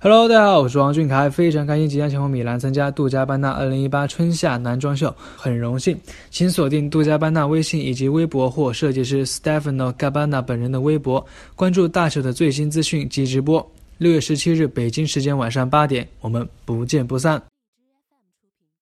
Hello，大家好，我是王俊凯，非常开心即将前往米兰参加杜嘉班纳二零一八春夏男装秀，很荣幸，请锁定杜嘉班纳微信以及微博或设计师 Stefano Gabbana 本人的微博，关注大秀的最新资讯及直播。六月十七日，北京时间晚上八点，我们不见不散。